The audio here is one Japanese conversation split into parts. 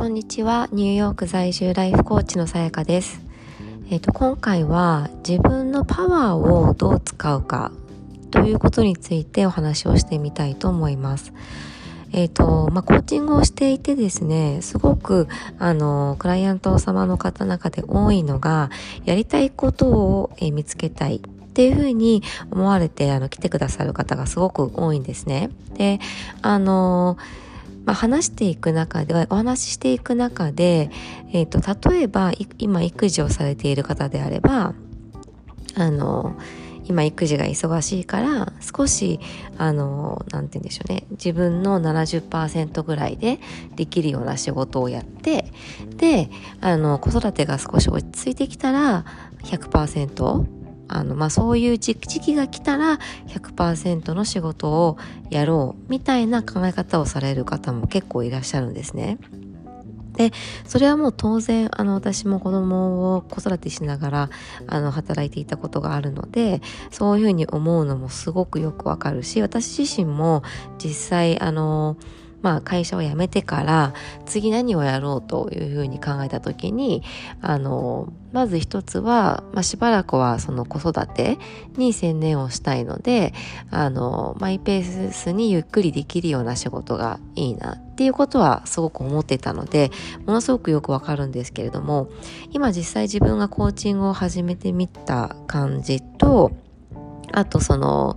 こんにちは。ニューヨーク在住ライフコーチのさやかです。えっ、ー、と今回は自分のパワーをどう使うかということについてお話をしてみたいと思います。えーとまあ、コーチングをしていてですねすごくあのクライアント様の方の中で多いのがやりたいことを、えー、見つけたい。っていうふうに思われてあの来てくださる方がすごく多いんですね。であのーまあ、話していく中ではお話ししていく中で、えーと、例えば今育児をされている方であればあの今育児が忙しいから少しあのなんて言うんでしょうね自分の70%ぐらいでできるような仕事をやってであの子育てが少し落ち着いてきたら100%あの、まあ、そういう時期が来たら100%の仕事をやろうみたいな考え方をされる方も結構いらっしゃるんですね。でそれはもう当然あの私も子供を子育てしながらあの働いていたことがあるのでそういうふうに思うのもすごくよくわかるし私自身も実際あのまあ、会社を辞めてから次何をやろうというふうに考えた時にあのまず一つは、まあ、しばらくはその子育てに専念をしたいのであのマイペースにゆっくりできるような仕事がいいなっていうことはすごく思ってたのでものすごくよくわかるんですけれども今実際自分がコーチングを始めてみた感じとあとその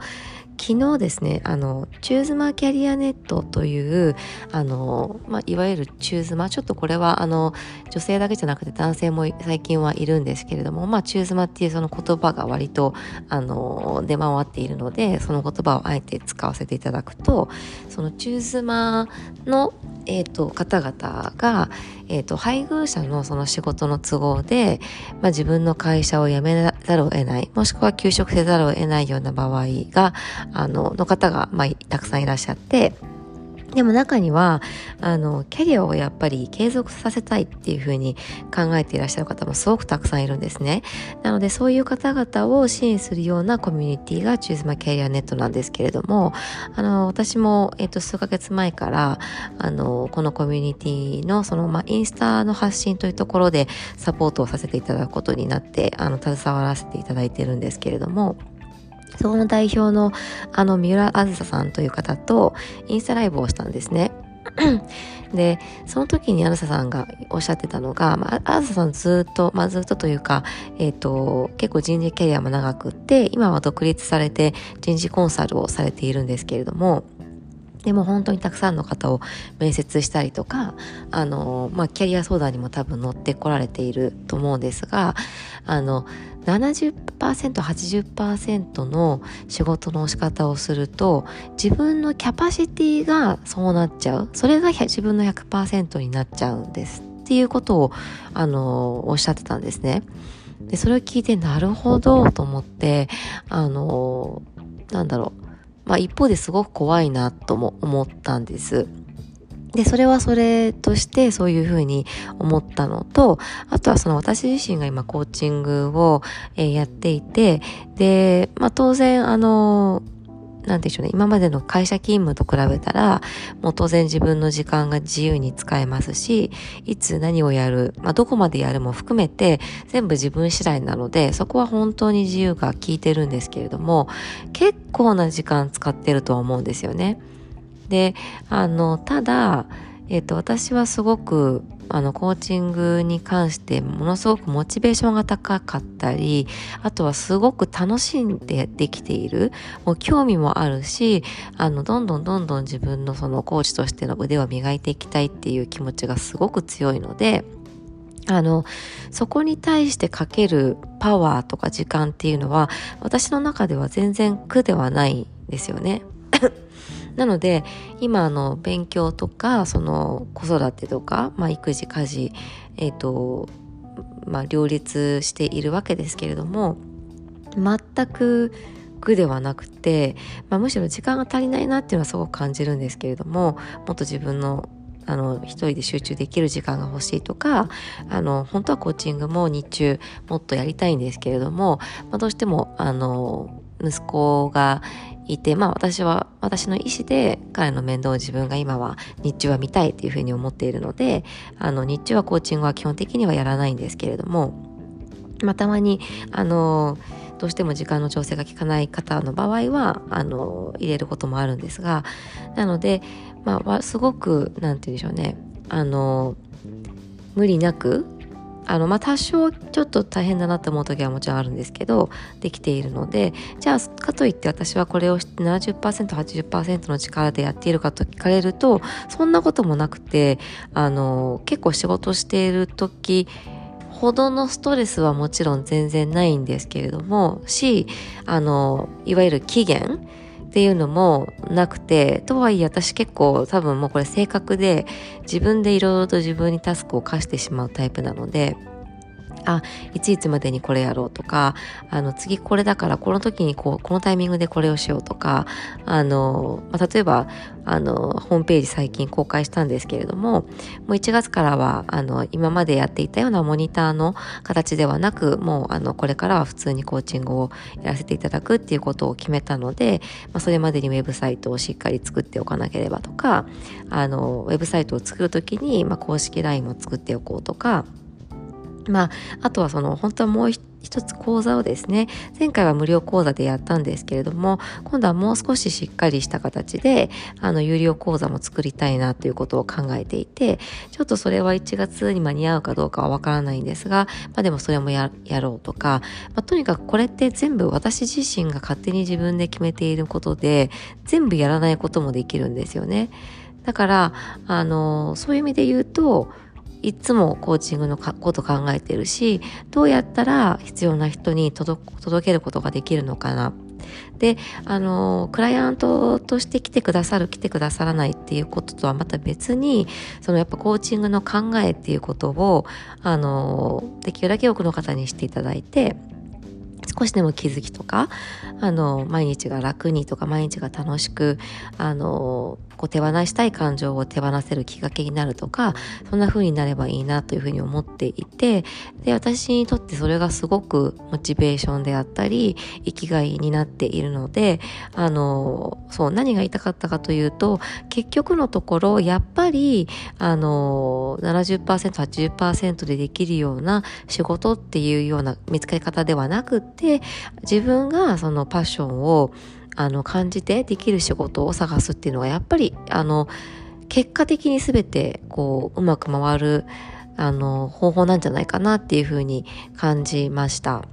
昨日ですねあのチューズマキャリアネットというあの、まあ、いわゆるチューズマちょっとこれはあの女性だけじゃなくて男性も最近はいるんですけれども、まあ、チューズマっていうその言葉が割とあの出回っているのでその言葉をあえて使わせていただくとそのチューズマの、えーと、方々が、えーと、配偶者のその仕事の都合で、まあ、自分の会社を辞めざるを得ない。もしくは休職せざるを得ないような場合があのの方が、まあ、たくさんいらっしゃってでも中にはあのキャリアをやっぱり継続させたいっていうふうに考えていらっしゃる方もすごくたくさんいるんですね。なのでそういう方々を支援するようなコミュニティがチューズマキャリアネットなんですけれどもあの私も、えっと、数ヶ月前からあのこのコミュニティのその、ま、インスタの発信というところでサポートをさせていただくことになってあの携わらせていただいてるんですけれどもそこの代表のあの三浦あずささんという方とインスタライブをしたんですね。で、その時にあずささんがおっしゃってたのが、まあ、あずささんずっと、まあずっとというか、えっ、ー、と、結構人事キャリアも長くって、今は独立されて人事コンサルをされているんですけれども、でも本当にたくさんの方を面接したりとか、あの、まあ、キャリア相談にも多分乗ってこられていると思うんですが、あの、70% 80%の仕事の仕方をすると自分のキャパシティがそうなっちゃうそれが自分の100%になっちゃうんですっていうことをあのおっしゃってたんですね。でそれを聞いてなるほどと思ってあのなんだろうまあ一方ですごく怖いなとも思ったんです。で、それはそれとしてそういうふうに思ったのと、あとはその私自身が今コーチングを、やっていて、で、まあ当然あの、なんでしょうね、今までの会社勤務と比べたら、もう当然自分の時間が自由に使えますし、いつ何をやる、まあ、どこまでやるも含めて、全部自分次第なので、そこは本当に自由が効いてるんですけれども、結構な時間使ってるとは思うんですよね。であのただ、えーと、私はすごくあのコーチングに関してものすごくモチベーションが高かったりあとはすごく楽しんでできているもう興味もあるしあのどんどんどんどん自分のそのコーチとしての腕を磨いていきたいっていう気持ちがすごく強いのであのそこに対してかけるパワーとか時間っていうのは私の中では全然苦ではないんですよね。なので今の勉強とかその子育てとか、まあ、育児家事え、ー、とまあ両立しているわけですけれども全く苦ではなくて、まあ、むしろ時間が足りないなっていうのはすごく感じるんですけれどももっと自分のあの一人で集中できる時間が欲しいとかあの本当はコーチングも日中もっとやりたいんですけれども、まあ、どうしてもあの息子がいて、まあ私は、私の意思で彼の面倒を自分が今は日中は見たいっていうふうに思っているので、あの日中はコーチングは基本的にはやらないんですけれども、まあたまに、あの、どうしても時間の調整が効かない方の場合は、あの、入れることもあるんですが、なので、まあ、すごく、なんて言うんでしょうね、あの、無理なくあのまあ多少ちょっと大変だなって思う時はもちろんあるんですけどできているのでじゃあかといって私はこれを 70%80% の力でやっているかと聞かれるとそんなこともなくてあの結構仕事している時ほどのストレスはもちろん全然ないんですけれどもしあのいわゆる期限っていうのもなくてとはいえ私結構多分もうこれ性格で自分でいろいろと自分にタスクを課してしまうタイプなのであいついつまでにこれやろうとかあの次これだからこの時にこうこのタイミングでこれをしようとかあの、まあ、例えばあのホームページ最近公開したんですけれどももう1月からはあの今までやっていたようなモニターの形ではなくもうあのこれからは普通にコーチングをやらせていただくっていうことを決めたので、まあ、それまでにウェブサイトをしっかり作っておかなければとかあのウェブサイトを作る時に、まあ、公式 LINE も作っておこうとかまあ、あとはその本当はもう一つ講座をですね前回は無料講座でやったんですけれども今度はもう少ししっかりした形であの有料講座も作りたいなということを考えていてちょっとそれは1月に間に合うかどうかはわからないんですが、まあ、でもそれもやろうとか、まあ、とにかくこれって全部私自身が勝手に自分で決めていることで全部やらないこともできるんですよね。だから、あの、そういう意味で言うと、いつもコーチングのこと考えてるしどうやったら必要な人に届けることができるのかな。であのクライアントとして来てくださる来てくださらないっていうこととはまた別にそのやっぱコーチングの考えっていうことをあのできるだけ多くの方にしていただいて少しでも気づきとかあの毎日が楽にとか毎日が楽しくあのこう手放したい感情を手放せるきっかけになるとかそんな風になればいいなというふうに思っていてで私にとってそれがすごくモチベーションであったり生きがいになっているのであのそう何が言いたかったかというと結局のところやっぱりあの 70%80% でできるような仕事っていうような見つかり方ではなくって自分がそのパッションをあの感じてできる仕事を探すっていうのはやっぱりあの結果的に全てこううまく回るあの方法なんじゃないかなっていうふうに感じました。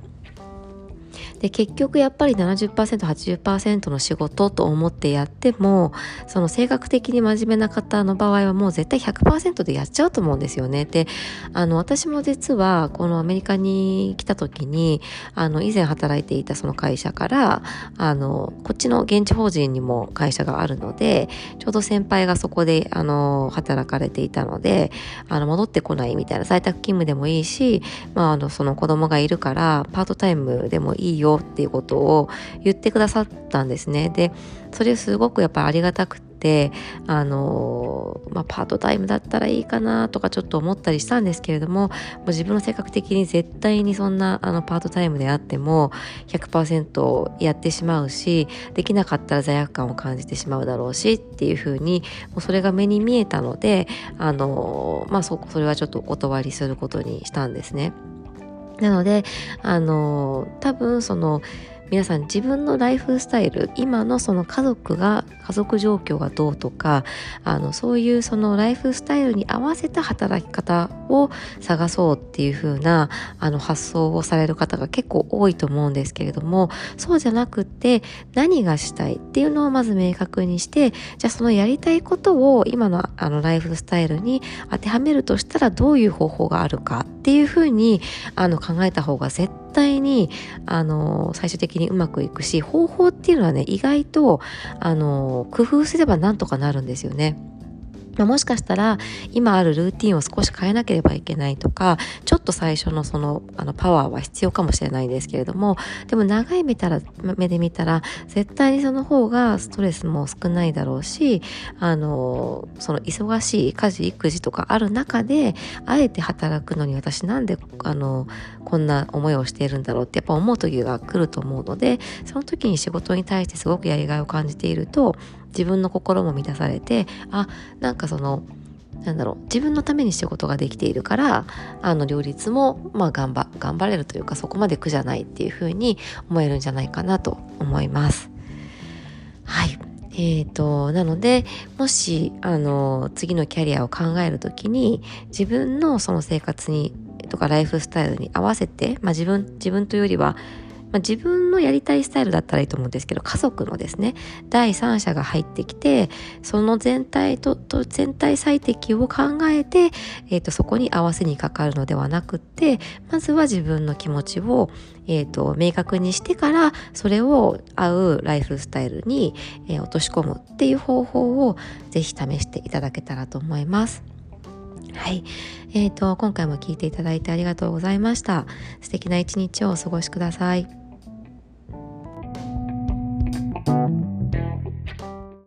で結局やっぱり 70%80% の仕事と思ってやってもその性格的に真面目な方の場合はもう絶対100%でやっちゃうと思うんですよね。であの私も実はこのアメリカに来た時にあの以前働いていたその会社からあのこっちの現地法人にも会社があるのでちょうど先輩がそこであの働かれていたのであの戻ってこないみたいな在宅勤務でもいいし、まあ、あのその子供がいるからパートタイムでもいいよよっていうことを言ってくださったんですね。で、それすごくやっぱありがたくて、あの、まあ、パートタイムだったらいいかなとかちょっと思ったりしたんですけれども、もう自分の性格的に絶対にそんなあのパートタイムであっても100%やってしまうし、できなかったら罪悪感を感じてしまうだろうしっていうふうに、もうそれが目に見えたので、あの、まあ、そ、それはちょっとお断りすることにしたんですね。なので、あの、多分その、皆さん自分のライフスタイル今のその家族が家族状況がどうとかあのそういうそのライフスタイルに合わせた働き方を探そうっていう風なあの発想をされる方が結構多いと思うんですけれどもそうじゃなくって何がしたいっていうのをまず明確にしてじゃあそのやりたいことを今のあのライフスタイルに当てはめるとしたらどういう方法があるかっていう風にあの考えた方が絶対にあの最終的にうまくいくし方法っていうのはね意外とあの工夫すればなんとかなるんですよね。ま、もしかしたら今あるルーティンを少し変えなければいけないとかちょっと最初のそのあのパワーは必要かもしれないですけれどもでも長い目たら目で見たら絶対にその方がストレスも少ないだろうしあのその忙しい家事育児とかある中であえて働くのに私なんであのこんな思いをしているんだろうってやっぱ思う時が来ると思うのでその時に仕事に対してすごくやりがいを感じていると自分の心も満たされてあなんかそのなんだろう自分のために仕事ができているからあの両立もまあ頑張頑張れるというかそこまで苦じゃないっていうふうに思えるんじゃないかなと思います。はいえーと、なのでもしあの次のキャリアを考える時に自分のその生活にとかライフスタイルに合わせて、まあ、自分自分というよりはまあ、自分のやりたいスタイルだったらいいと思うんですけど家族のですね第三者が入ってきてその全体とと全体最適を考えて、えーと、そこに合わせにかかるのではなくってまずは自分の気持ちを、えーと、明確にしてからそれを合うライフスタイルに、えー、落とし込むっていう方法をぜひ試していただけたらと思います。はい。えっ、ー、と、今回も聞いていただいてありがとうございました。素敵な一日をお過ごしください。